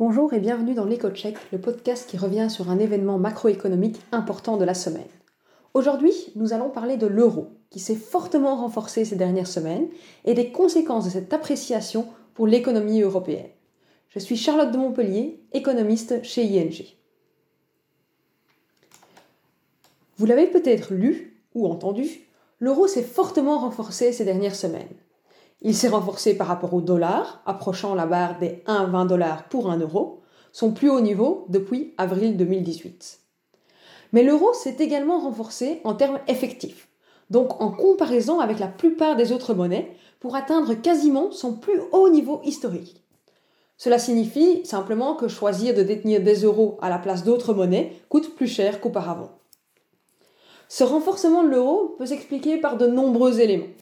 Bonjour et bienvenue dans l'éco-check, le podcast qui revient sur un événement macroéconomique important de la semaine. Aujourd'hui, nous allons parler de l'euro, qui s'est fortement renforcé ces dernières semaines, et des conséquences de cette appréciation pour l'économie européenne. Je suis Charlotte de Montpellier, économiste chez ING. Vous l'avez peut-être lu ou entendu, l'euro s'est fortement renforcé ces dernières semaines. Il s'est renforcé par rapport au dollar, approchant la barre des 1,20 dollars pour 1 euro, son plus haut niveau depuis avril 2018. Mais l'euro s'est également renforcé en termes effectifs, donc en comparaison avec la plupart des autres monnaies, pour atteindre quasiment son plus haut niveau historique. Cela signifie simplement que choisir de détenir des euros à la place d'autres monnaies coûte plus cher qu'auparavant. Ce renforcement de l'euro peut s'expliquer par de nombreux éléments.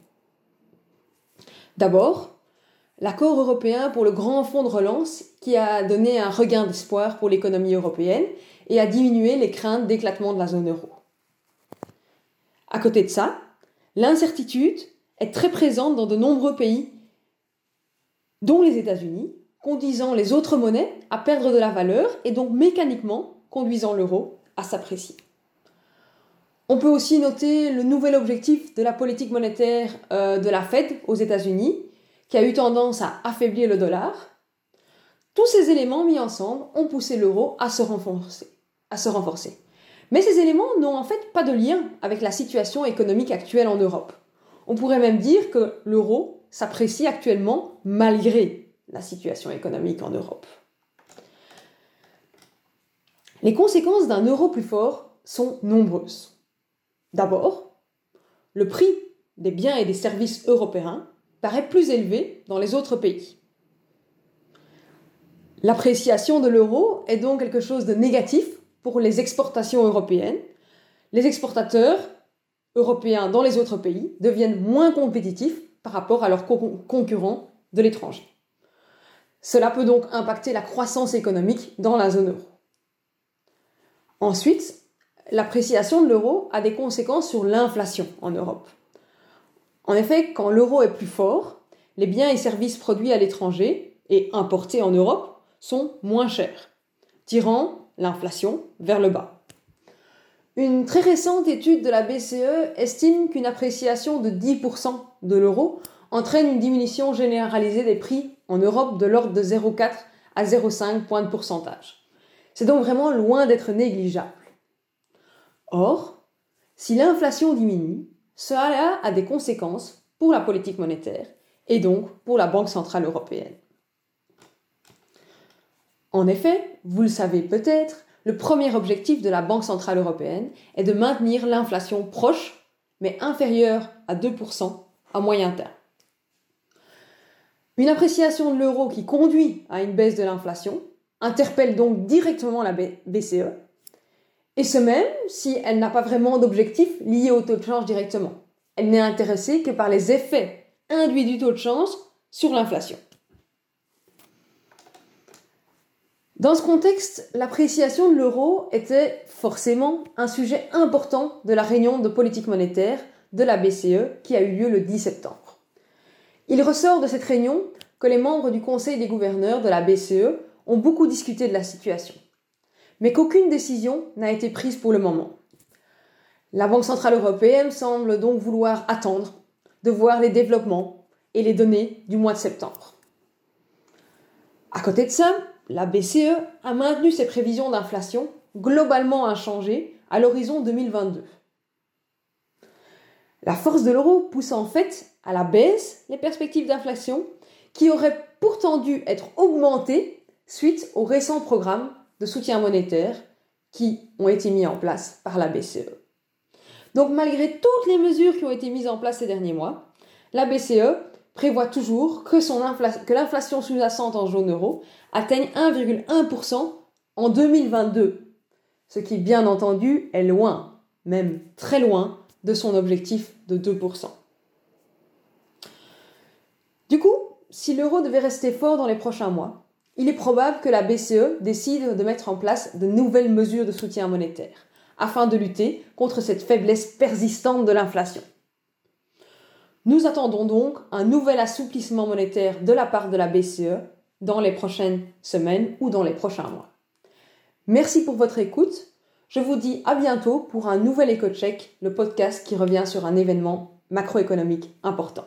D'abord, l'accord européen pour le grand fonds de relance qui a donné un regain d'espoir pour l'économie européenne et a diminué les craintes d'éclatement de la zone euro. À côté de ça, l'incertitude est très présente dans de nombreux pays, dont les États-Unis, conduisant les autres monnaies à perdre de la valeur et donc mécaniquement conduisant l'euro à s'apprécier. On peut aussi noter le nouvel objectif de la politique monétaire euh, de la Fed aux États-Unis, qui a eu tendance à affaiblir le dollar. Tous ces éléments mis ensemble ont poussé l'euro à se renforcer. À se renforcer. Mais ces éléments n'ont en fait pas de lien avec la situation économique actuelle en Europe. On pourrait même dire que l'euro s'apprécie actuellement malgré la situation économique en Europe. Les conséquences d'un euro plus fort sont nombreuses. D'abord, le prix des biens et des services européens paraît plus élevé dans les autres pays. L'appréciation de l'euro est donc quelque chose de négatif pour les exportations européennes. Les exportateurs européens dans les autres pays deviennent moins compétitifs par rapport à leurs concurrents de l'étranger. Cela peut donc impacter la croissance économique dans la zone euro. Ensuite, l'appréciation de l'euro a des conséquences sur l'inflation en Europe. En effet, quand l'euro est plus fort, les biens et services produits à l'étranger et importés en Europe sont moins chers, tirant l'inflation vers le bas. Une très récente étude de la BCE estime qu'une appréciation de 10% de l'euro entraîne une diminution généralisée des prix en Europe de l'ordre de 0,4 à 0,5 points de pourcentage. C'est donc vraiment loin d'être négligeable. Or, si l'inflation diminue, cela a des conséquences pour la politique monétaire et donc pour la Banque centrale européenne. En effet, vous le savez peut-être, le premier objectif de la Banque centrale européenne est de maintenir l'inflation proche, mais inférieure à 2% à moyen terme. Une appréciation de l'euro qui conduit à une baisse de l'inflation interpelle donc directement la BCE et ce même si elle n'a pas vraiment d'objectif lié au taux de change directement. Elle n'est intéressée que par les effets induits du taux de change sur l'inflation. Dans ce contexte, l'appréciation de l'euro était forcément un sujet important de la réunion de politique monétaire de la BCE qui a eu lieu le 10 septembre. Il ressort de cette réunion que les membres du Conseil des gouverneurs de la BCE ont beaucoup discuté de la situation mais qu'aucune décision n'a été prise pour le moment. La Banque centrale européenne semble donc vouloir attendre de voir les développements et les données du mois de septembre. À côté de ça, la BCE a maintenu ses prévisions d'inflation globalement inchangées à l'horizon 2022. La force de l'euro pousse en fait à la baisse les perspectives d'inflation qui auraient pourtant dû être augmentées suite au récent programme de soutien monétaire qui ont été mis en place par la BCE. Donc malgré toutes les mesures qui ont été mises en place ces derniers mois, la BCE prévoit toujours que, l'inflation sous-jacente en zone euro atteigne 1,1% en 2022, ce qui bien entendu est loin, même très loin, de son objectif de 2%. Du coup, si l'euro devait rester fort dans les prochains mois, il est probable que la BCE décide de mettre en place de nouvelles mesures de soutien monétaire afin de lutter contre cette faiblesse persistante de l'inflation. Nous attendons donc un nouvel assouplissement monétaire de la part de la BCE dans les prochaines semaines ou dans les prochains mois. Merci pour votre écoute. Je vous dis à bientôt pour un nouvel EcoCheck, le podcast qui revient sur un événement macroéconomique important.